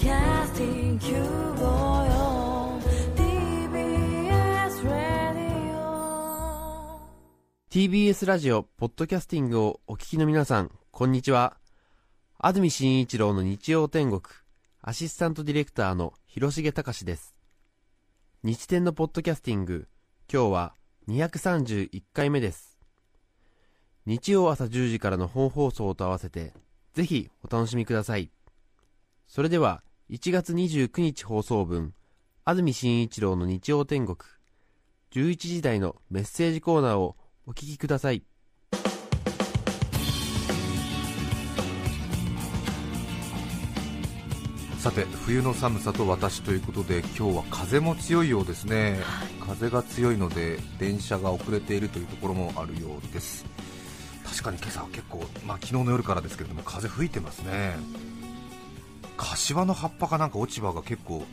Podcasting 954 TBS Radio TBS ラジオポッドキャスティングをお聞きの皆さんこんにちは。安住紳一郎の日曜天国アシスタントディレクターの広重隆です。日天のポッドキャスティング今日は231回目です。日曜朝10時からの本放送と合わせてぜひお楽しみください。それでは1月29日放送分安住紳一郎の日曜天国。11時台のメッセージコーナーをお聞きください。さて冬の寒さと私ということで今日は風も強いようですね、風が強いので電車が遅れているというところもあるようです。確かに今朝は結構、まあ、昨日の夜からですけれども風吹いてますね柏の葉っぱかなんか落ち葉が結構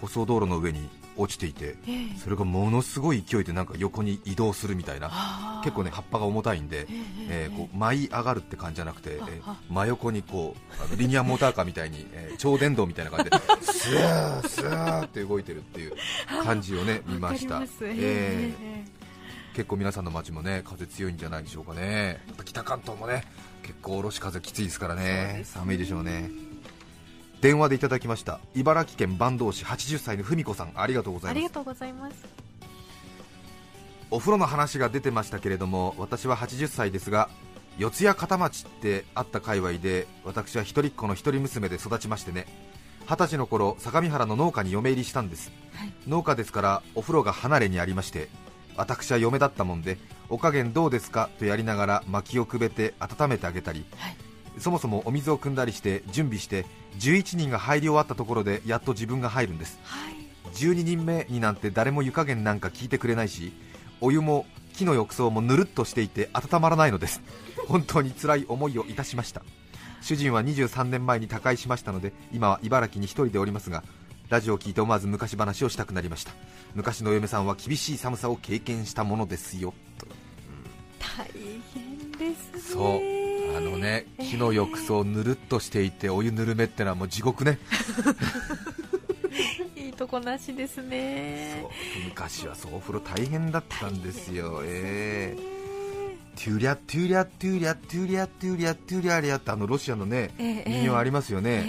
舗装道路の上に落ちていて、それがものすごい勢いでなんか横に移動するみたいな結構ね葉っぱが重たいんで、えーこう舞い上がるって感じじゃなくて、えー真横にこうあのリニアモーターカーみたいに、えー超電導みたいな感じで スーッスーって動いてるっていう感じをね 見ました。えー結構皆さんの街もね風強いんじゃないでしょうかね、北関東もね結構おろし風きついですからね。寒いでしょうね。電話でいただきました。茨城県坂東市80歳の文子さん。ありがとうございます。ありがとうございます。お風呂の話が出てましたけれども私は80歳ですが四谷片町ってあった界隈で私は一人っ子の一人娘で育ちましてね。二十歳の頃相模原の農家に嫁入りしたんです、はい。農家ですからお風呂が離れにありまして私は嫁だったもんでお加減どうですか？とやりながら薪をくべて温めてあげたり、はいそもそもお水を汲んだりして準備して11人が入り終わったところでやっと自分が入るんです。はい。12人目になんて誰も湯加減なんか聞いてくれないしお湯も木の浴槽もぬるっとしていて温まらないのです。本当に辛い思いをいたしました。主人は23年前に他界しましたので今は茨城に一人でおりますがラジオを聞いて思わず昔話をしたくなりました。昔のお嫁さんは厳しい寒さを経験したものですよ。と大変ですね。そうあのね木の浴槽ぬるっとしていてお湯ぬるめってのはもう地獄ね。いいとこなしですね。昔はそうお風呂大変だったんですよ、ええ。トゥリャトゥリャトゥリャトゥリャトゥリャトゥリャリャってあのロシアのねええ民謡ありますよえね、え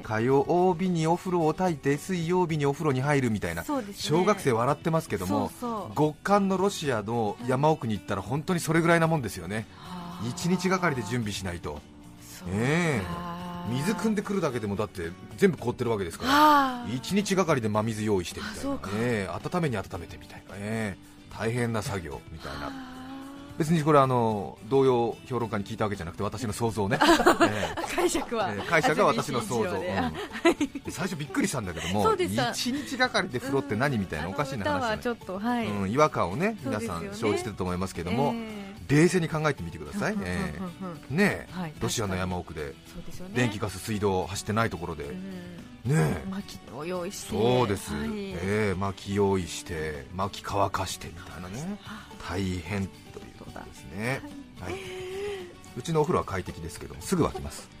え。火曜日にお風呂を炊いて水曜日にお風呂に入るみたいな、ね。小学生笑ってますけどもそうそう。極寒のロシアの山奥に行ったら本当にそれぐらいなもんですよね。はあ1日がかりで準備しないと。えか。水汲んでくるだけでもだって全部凍ってるわけですから。はあ。1日がかりで真水用意してみたいな。ええ温めに温めてみたいな、ええ大変な作業みたいな。あ別にこれあの同様評論家に聞いたわけじゃなくて私の想像ね、えー解釈は、ええ解釈が私の想像、うん。で。最初びっくりしたんだけどもそうです。1日がかりで風呂って何みたいなおかしいな話じゃちょっと、はい。うん、違和感をね皆さん生じてると思いますけども、え冷静に考えてみてください、うんえうんうんうん。えねえ、はいロシアの山奥でね。電気ガス水道走ってないところで、うん。ねえ。薪を用意して。そうです、はい。ええ薪用意して薪乾かしてみたいなね。大変というですね、はい、うちのお風呂は快適ですけどすぐ沸きます。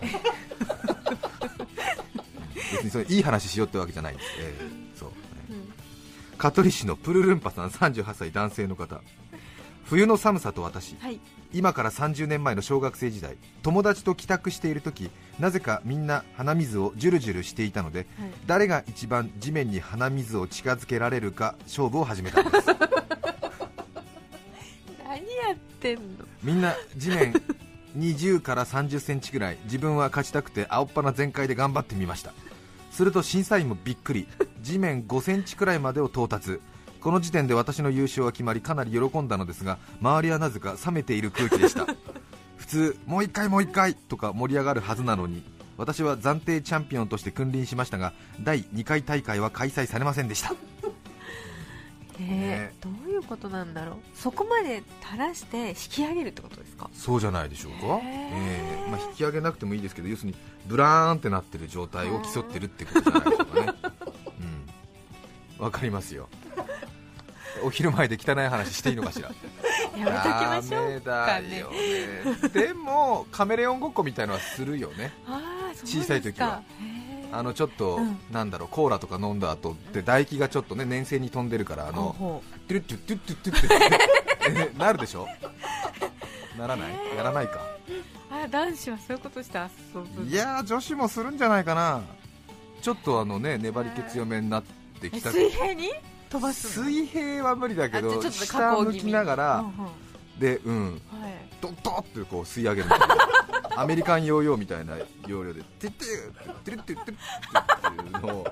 別にそれいい話しようってわけじゃないんです、ええそう、ねうん。香取市のプルルンパさん38歳男性の方。冬の寒さと私。はい。今から30年前の小学生時代友達と帰宅している時なぜかみんな鼻水をジュルジュルしていたので、はい。誰が一番地面に鼻水を近づけられるか勝負を始めたんです。何 やってんの。みんな地面20から30センチくらい自分は勝ちたくて青っ鼻全開で頑張ってみました。すると審査員もびっくり。地面5センチくらいまでを到達。この時点で私の優勝は決まりかなり喜んだのですが周りはなぜか冷めている空気でした。普通もう一回もう一回とか盛り上がるはずなのに私は暫定チャンピオンとして君臨しましたが第2回大会は開催されませんでした。ね。ー、どういうことなんだろう。そこまで垂らして引き上げるってことですか？そうじゃないでしょうか、ええ。まあ、引き上げなくてもいいですけど要するにブラーンってなってる状態を競ってるってことじゃないでしょうかね。うん。わかりますよ。お昼前で汚い話していいのかしら？やめときましょうかね。ダメだよねでもカメレオンごっこみたいのはするよね。小さい時は。へあのちょっと、うん。なんだろうコーラとか飲んだ後って唾液がちょっとね粘性に飛んでるからあのほトゥルットゥットトゥットトゥッってなるでしょならないやらないかうあ男子はそういうことして遊ぶいやー女子もするんじゃないかなちょっとあのね粘り気強めになってえきた水平に飛ばすの水平は無理だけど下向きながらでうんはいドッドッってこう吸い上げるみたいなアメリカンヨーヨーみたいな要領で「てってってるってってるっていうのを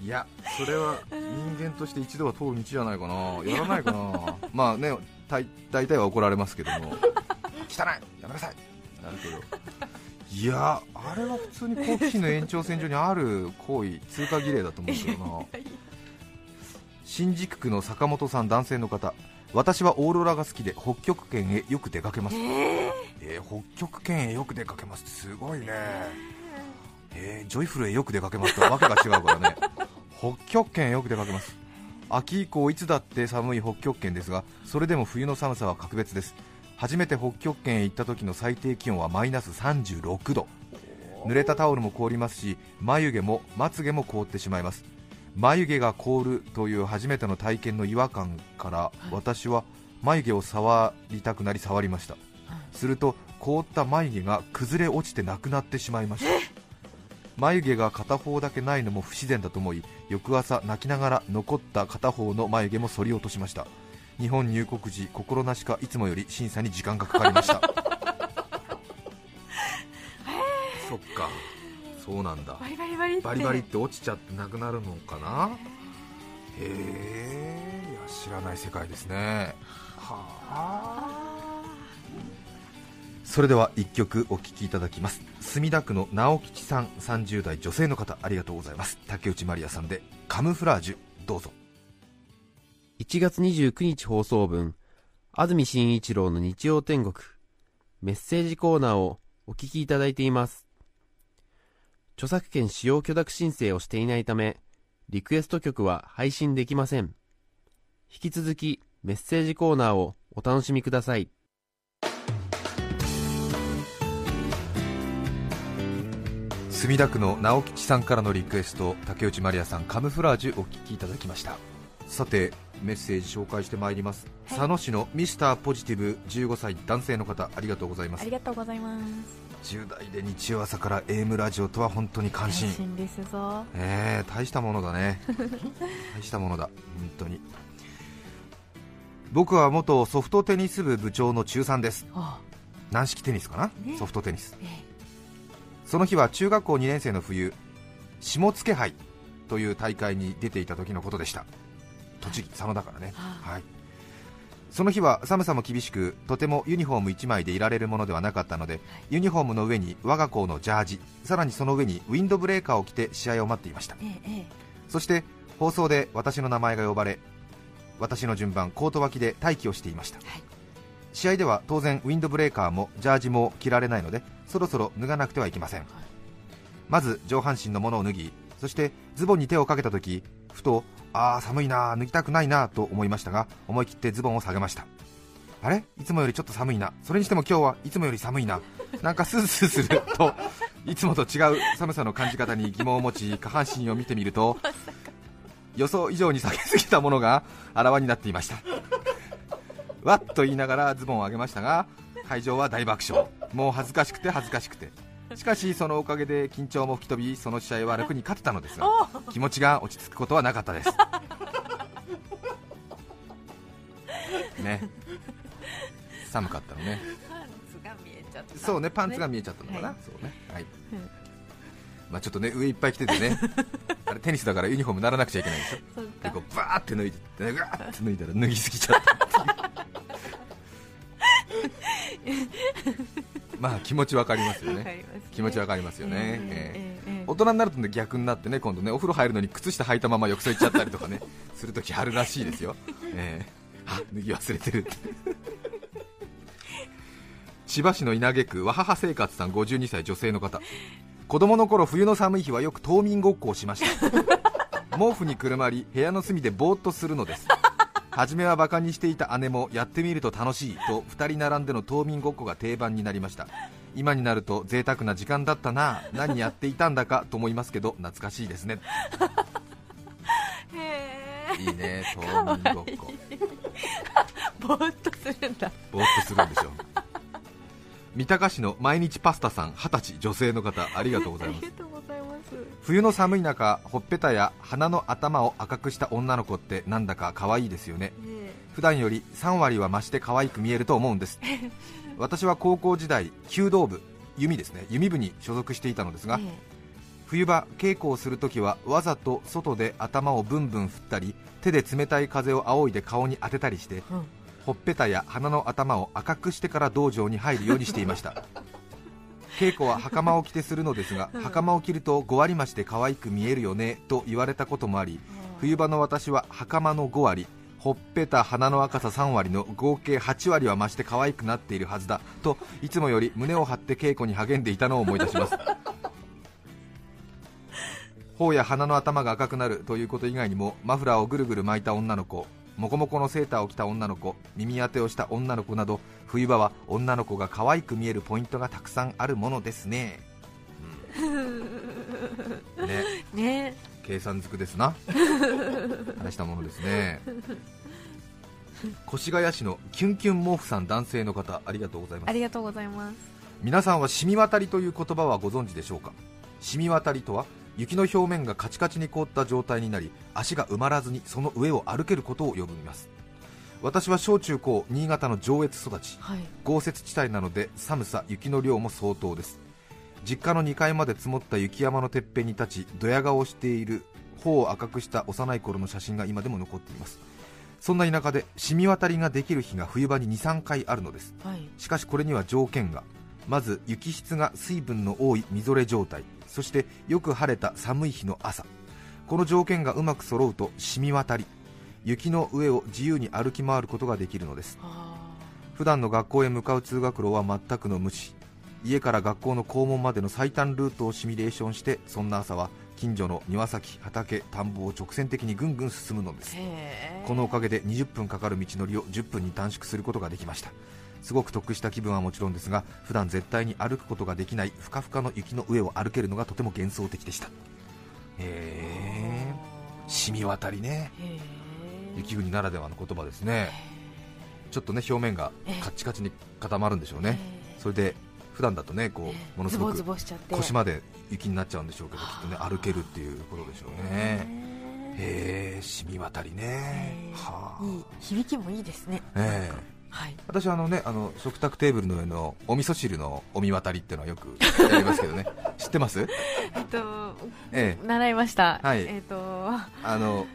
いやそれは人間として一度は通る道じゃないかなやらないかなまあね大大体は怒られますけども汚いやめなさいなるけどいやあれは普通に好奇心の延長線上にある行為通過儀礼だと思うけどな新宿区の坂本さん男性の方私はオーロラが好きで北極圏へよく出かけますえー北極圏へよく出かけます。すごいね。えージョイフルへよく出かけますとはわけが違うからね。北極圏へよく出かけます。秋以降いつだって寒い北極圏ですがそれでも冬の寒さは格別です。初めて北極圏へ行った時の最低気温はマイナス36度。濡れたタオルも凍りますし眉毛もまつげも凍ってしまいます。眉毛が凍るという初めての体験の違和感から私は眉毛を触りたくなり触りましたすると凍った眉毛が崩れ落ちてなくなってしまいました。眉毛が片方だけないのも不自然だと思い翌朝泣きながら残った片方の眉毛も剃り落としました。日本入国時心なしかいつもより審査に時間がかかりました。そっか。そうなんだ。バリバリバリって。バリバリって落ちちゃってなくなるのかな？へえ知らない世界ですね。はあそれでは1曲お聴きいただきます墨田区の直吉さん30代女性の方ありがとうございます竹内まりやさんでカムフラージュどうぞ1月29日放送分、安住紳一郎の日曜天国、メッセージコーナーをお聞きいただいています。著作権使用許諾申請をしていないため、リクエスト曲は配信できません。引き続き、メッセージコーナーをお楽しみください。墨田区の直吉さんからのリクエスト竹内まりやさんカムフラージュお聞きいただきました。さてメッセージ紹介してまいります、はい。佐野市のミスターポジティブ15歳男性の方ありがとうございます。ありがとうございます。10代で日曜朝から AM ラジオとは本当に感心。安心ですぞ。えー、大したものだね。大したものだ。本当に。僕は元ソフトテニス部部長の中3です。あ。軟式テニスかな、ね。ソフトテニス。えその日は中学校2年生の冬下野杯という大会に出ていた時のことでした。栃木佐野だからね、ははい、その日は寒さも厳しくとてもユニフォーム1枚でいられるものではなかったので、ユニフォームの上に我が校のジャージさらにその上にウィンドブレーカーを着て試合を待っていました。えええ。そして放送で私の名前が呼ばれ私の順番コート脇で待機をしていました、はい試合では当然ウィンドブレーカーもジャージも着られないのでそろそろ脱がなくてはいけません、まず上半身のものを脱ぎそしてズボンに手をかけた時ふとあー寒いな脱ぎたくないなと思いましたが思い切ってズボンを下げました。あれ？いつもよりちょっと寒いな。それにしても今日はいつもより寒いな。なんかスースーする といつもと違う寒さの感じ方に疑問を持ち下半身を見てみると 予想以上に下げすぎたものがあらわになっていましたわっと言いながらズボンを上げましたが会場は大爆笑。もう恥ずかしくて恥ずかしくて。しかしそのおかげで緊張も吹き飛びその試合は楽に勝てたのですが気持ちが落ち着くことはなかったです。ね。寒かったのね。そうねパンツが見えちゃったのかな、はいそうね。はい、うんまあちょっとね上いっぱい着ててね。あれテニスだからユニフォームならなくちゃいけないんですよそうでかこうバーって脱いでガーって脱いだら脱ぎすぎちゃったまあ気持ちわかりますよね。ね。気持ちわかりますよね、えええええええ。大人になるとね逆になってね今度ねお風呂入るのに靴下履いたまま浴槽行っちゃったりとかね するときあるらしいですよ、ええ。あ脱ぎ忘れてる。千葉市の稲毛区和母生活さん52歳女性の方。子供の頃冬の寒い日はよく冬眠ごっこをしました。毛布にくるまり部屋の隅でぼーっとするのです初めはバカにしていた姉もやってみると楽しいと2人並んでの冬眠ごっこが定番になりました。今になると贅沢な時間だったな何やっていたんだかと思いますけど懐かしいですね。へいいね冬眠ごっこ。えぼーっとするんだ。ぼーっとするんでしょう。三鷹市の毎日パスタさん二十歳女性の方ありがとうございます冬の寒い中ほっぺたや鼻の頭を赤くした女の子ってなんだか可愛いですよね。ね普段より3割は増して可愛く見えると思うんです。私は高校時代弓道部弓ですね。弓部に所属していたのですが、ね冬場稽古をするときはわざと外で頭をブンブン振ったり手で冷たい風を仰いで顔に当てたりしてうん。ほっぺたや鼻の頭を赤くしてから道場に入るようにしていました稽古は袴を着てするのですが、うん。袴を着ると5割増して可愛く見えるよねと言われたこともあり冬場の私は袴の5割ほっぺた鼻の赤さ3割の合計8割は増して可愛くなっているはずだといつもより胸を張って稽古に励んでいたのを思い出します。頬や鼻の頭が赤くなるということ以外にもマフラーをぐるぐる巻いた女の子モコモコのセーターを着た女の子耳当てをした女の子など冬場は女の子が可愛く見えるポイントがたくさんあるものですね、うん。ね。ね。計算づくですな。話したものですね。越谷市のキュンキュン毛布さん男性の方ありがとうございます。ありがとうございます。皆さんは染み渡りという言葉はご存知でしょうか？染み渡りとは雪の表面がカチカチに凍った状態になり足が埋まらずにその上を歩けることを呼びます私は小中高新潟の上越育ちはい。豪雪地帯なので寒さ雪の量も相当です。実家の2階まで積もった雪山のてっぺんに立ちドヤ顔をしている頬を赤くした幼い頃の写真が今でも残っています。そんな田舎で染み渡りができる日が冬場に23回あるのです。はい。しかしこれには条件が。まず雪質が水分の多いみぞれ状態。そしてよく晴れた寒い日の朝。この条件がうまく揃うと染み渡り雪の上を自由に歩き回ることができるのです。あ普段の学校へ向かう通学路は全くの無視。家から学校の校門までの最短ルートをシミュレーションしてそんな朝は近所の庭先畑田んぼを直線的にぐんぐん進むのです。このおかげで20分かかる道のりを10分に短縮することができました。すごく得した気分はもちろんですが普段絶対に歩くことができないふかふかの雪の上を歩けるのがとても幻想的でした。へえ染み渡りね雪国ならではの言葉ですね。ちょっとね表面がカッチカチに固まるんでしょうね。それで普段だとねこうものすごく腰まで雪になっちゃうんでしょうけどきっとね歩けるっていうことでしょうね。へえ。染み渡りね。はあ。いい響きもいいですね。ええ。はい。私はあのねあの食卓テーブルの上のお味噌汁のお見渡りっていうのはよく やりますけどね。知ってます？えっとええ。習いました。はい。えっと。はあの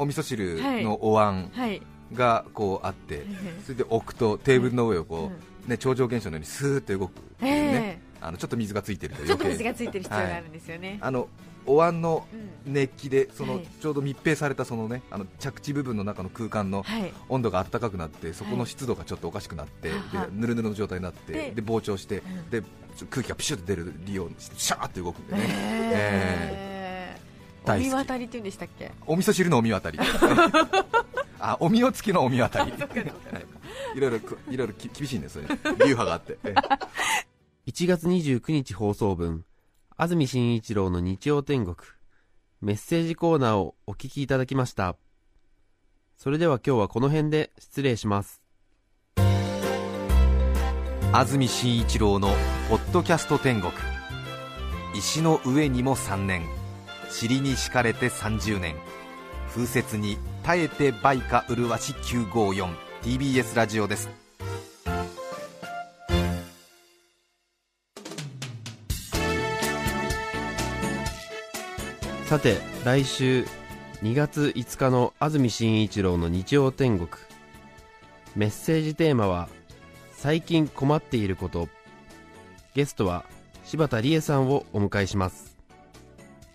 お味噌汁のお椀い。がこうあってそれで置くとテーブルの上をこうね、超常現象のようにスーッと動くっていうね、えあのちょっと水がついてるとえちょっと水がついてる必要があるんですよね。あのお椀のうん。熱気でその、はい。ちょうど密閉されたそのねあの着地部分の中の空間のはい。温度が暖かくなってそこの湿度がちょっとおかしくなって、ぬるぬるの状態になってでで膨張して、ん。で空気がピシュッと出るようにしてシャーって動くんでね、へえお大好き。見渡りって言うんでしたっけ？お味噌汁のお見渡り。あお身を付きのお見渡り。はいいろいろくい。ろいろき厳しいんですよね。流派があって。え1月29日放送分、安住紳一郎の日曜天国、メッセージコーナーをお聞きいただきました。それでは今日はこの辺で失礼します。安住紳一郎の「ポッドキャスト天国」石の上にも3年尻に敷かれて30年風雪に耐えて売価麗し 954TBS ラジオですさて、来週2月5日の安住紳一郎の日曜天国。メッセージテーマは、最近困っていること。ゲストは柴田理恵さんをお迎えします。